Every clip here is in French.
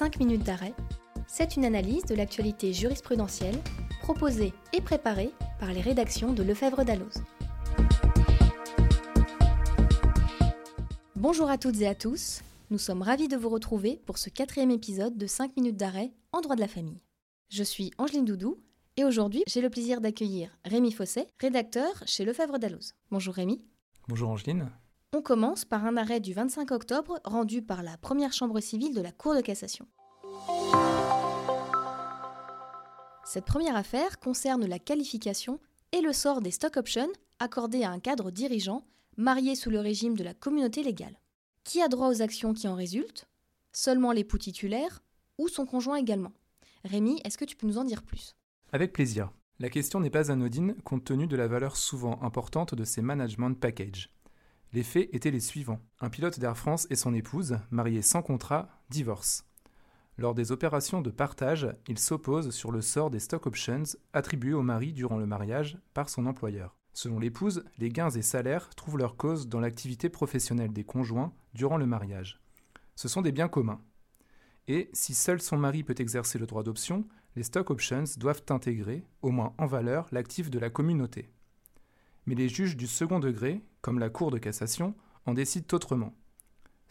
5 minutes d'arrêt, c'est une analyse de l'actualité jurisprudentielle proposée et préparée par les rédactions de Lefebvre d'Alloz. Bonjour à toutes et à tous, nous sommes ravis de vous retrouver pour ce quatrième épisode de 5 minutes d'arrêt en droit de la famille. Je suis Angeline Doudou et aujourd'hui j'ai le plaisir d'accueillir Rémi Fosset, rédacteur chez Lefebvre d'Alloz. Bonjour Rémi. Bonjour Angeline. On commence par un arrêt du 25 octobre rendu par la première chambre civile de la Cour de cassation. Cette première affaire concerne la qualification et le sort des stock options accordés à un cadre dirigeant marié sous le régime de la communauté légale. Qui a droit aux actions qui en résultent? Seulement l'époux titulaire ou son conjoint également? Rémi, est-ce que tu peux nous en dire plus? Avec plaisir. La question n'est pas anodine compte tenu de la valeur souvent importante de ces management packages. Les faits étaient les suivants. Un pilote d'Air France et son épouse, mariés sans contrat, divorcent. Lors des opérations de partage, ils s'opposent sur le sort des stock options attribués au mari durant le mariage par son employeur. Selon l'épouse, les gains et salaires trouvent leur cause dans l'activité professionnelle des conjoints durant le mariage. Ce sont des biens communs. Et si seul son mari peut exercer le droit d'option, les stock options doivent intégrer, au moins en valeur, l'actif de la communauté mais les juges du second degré, comme la Cour de cassation, en décident autrement.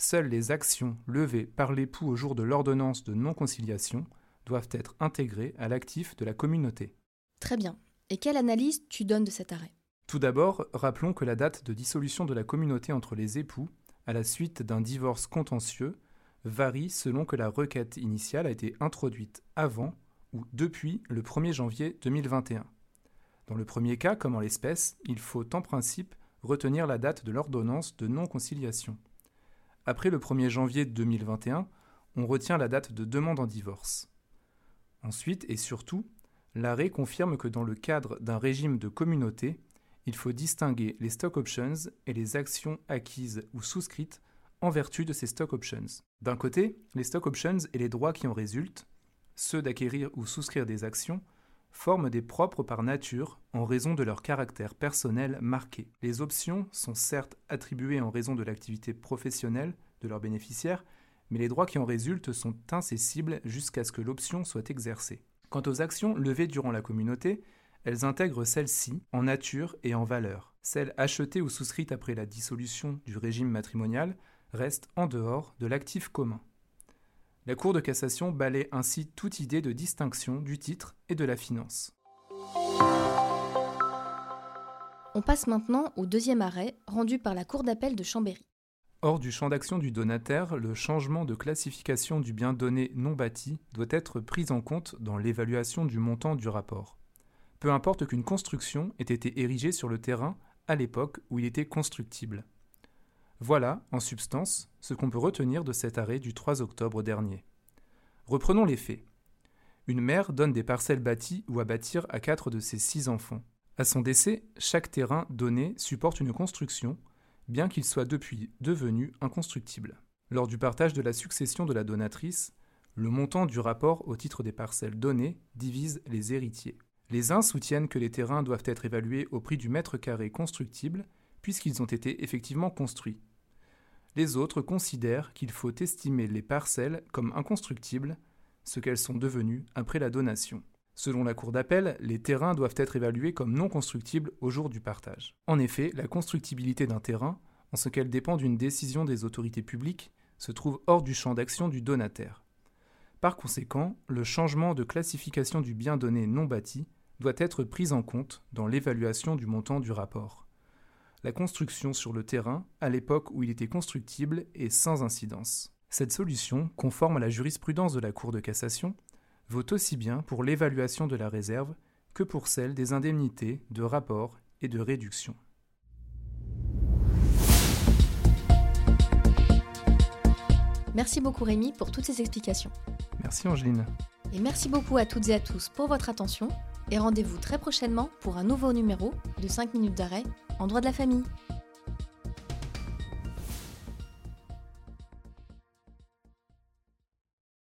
Seules les actions levées par l'époux au jour de l'ordonnance de non-conciliation doivent être intégrées à l'actif de la communauté. Très bien. Et quelle analyse tu donnes de cet arrêt? Tout d'abord, rappelons que la date de dissolution de la communauté entre les époux, à la suite d'un divorce contentieux, varie selon que la requête initiale a été introduite avant ou depuis le 1er janvier 2021. Dans le premier cas, comme en l'espèce, il faut en principe retenir la date de l'ordonnance de non-conciliation. Après le 1er janvier 2021, on retient la date de demande en divorce. Ensuite et surtout, l'arrêt confirme que dans le cadre d'un régime de communauté, il faut distinguer les stock options et les actions acquises ou souscrites en vertu de ces stock options. D'un côté, les stock options et les droits qui en résultent, ceux d'acquérir ou souscrire des actions, forment des propres par nature en raison de leur caractère personnel marqué. Les options sont certes attribuées en raison de l'activité professionnelle de leurs bénéficiaires, mais les droits qui en résultent sont incessibles jusqu'à ce que l'option soit exercée. Quant aux actions levées durant la communauté, elles intègrent celles-ci en nature et en valeur. Celles achetées ou souscrites après la dissolution du régime matrimonial restent en dehors de l'actif commun. La Cour de cassation balaie ainsi toute idée de distinction du titre et de la finance. On passe maintenant au deuxième arrêt rendu par la Cour d'appel de Chambéry. Hors du champ d'action du donataire, le changement de classification du bien donné non bâti doit être pris en compte dans l'évaluation du montant du rapport. Peu importe qu'une construction ait été érigée sur le terrain à l'époque où il était constructible. Voilà, en substance, ce qu'on peut retenir de cet arrêt du 3 octobre dernier. Reprenons les faits. Une mère donne des parcelles bâties ou à bâtir à quatre de ses six enfants. À son décès, chaque terrain donné supporte une construction, bien qu'il soit depuis devenu inconstructible. Lors du partage de la succession de la donatrice, le montant du rapport au titre des parcelles données divise les héritiers. Les uns soutiennent que les terrains doivent être évalués au prix du mètre carré constructible, puisqu'ils ont été effectivement construits. Les autres considèrent qu'il faut estimer les parcelles comme inconstructibles, ce qu'elles sont devenues après la donation. Selon la Cour d'appel, les terrains doivent être évalués comme non constructibles au jour du partage. En effet, la constructibilité d'un terrain, en ce qu'elle dépend d'une décision des autorités publiques, se trouve hors du champ d'action du donataire. Par conséquent, le changement de classification du bien donné non bâti doit être pris en compte dans l'évaluation du montant du rapport la construction sur le terrain, à l'époque où il était constructible et sans incidence. Cette solution, conforme à la jurisprudence de la Cour de cassation, vaut aussi bien pour l'évaluation de la réserve que pour celle des indemnités, de rapport et de réduction. Merci beaucoup Rémi pour toutes ces explications. Merci Angeline. Et merci beaucoup à toutes et à tous pour votre attention et rendez-vous très prochainement pour un nouveau numéro de 5 minutes d'arrêt en droit de la famille.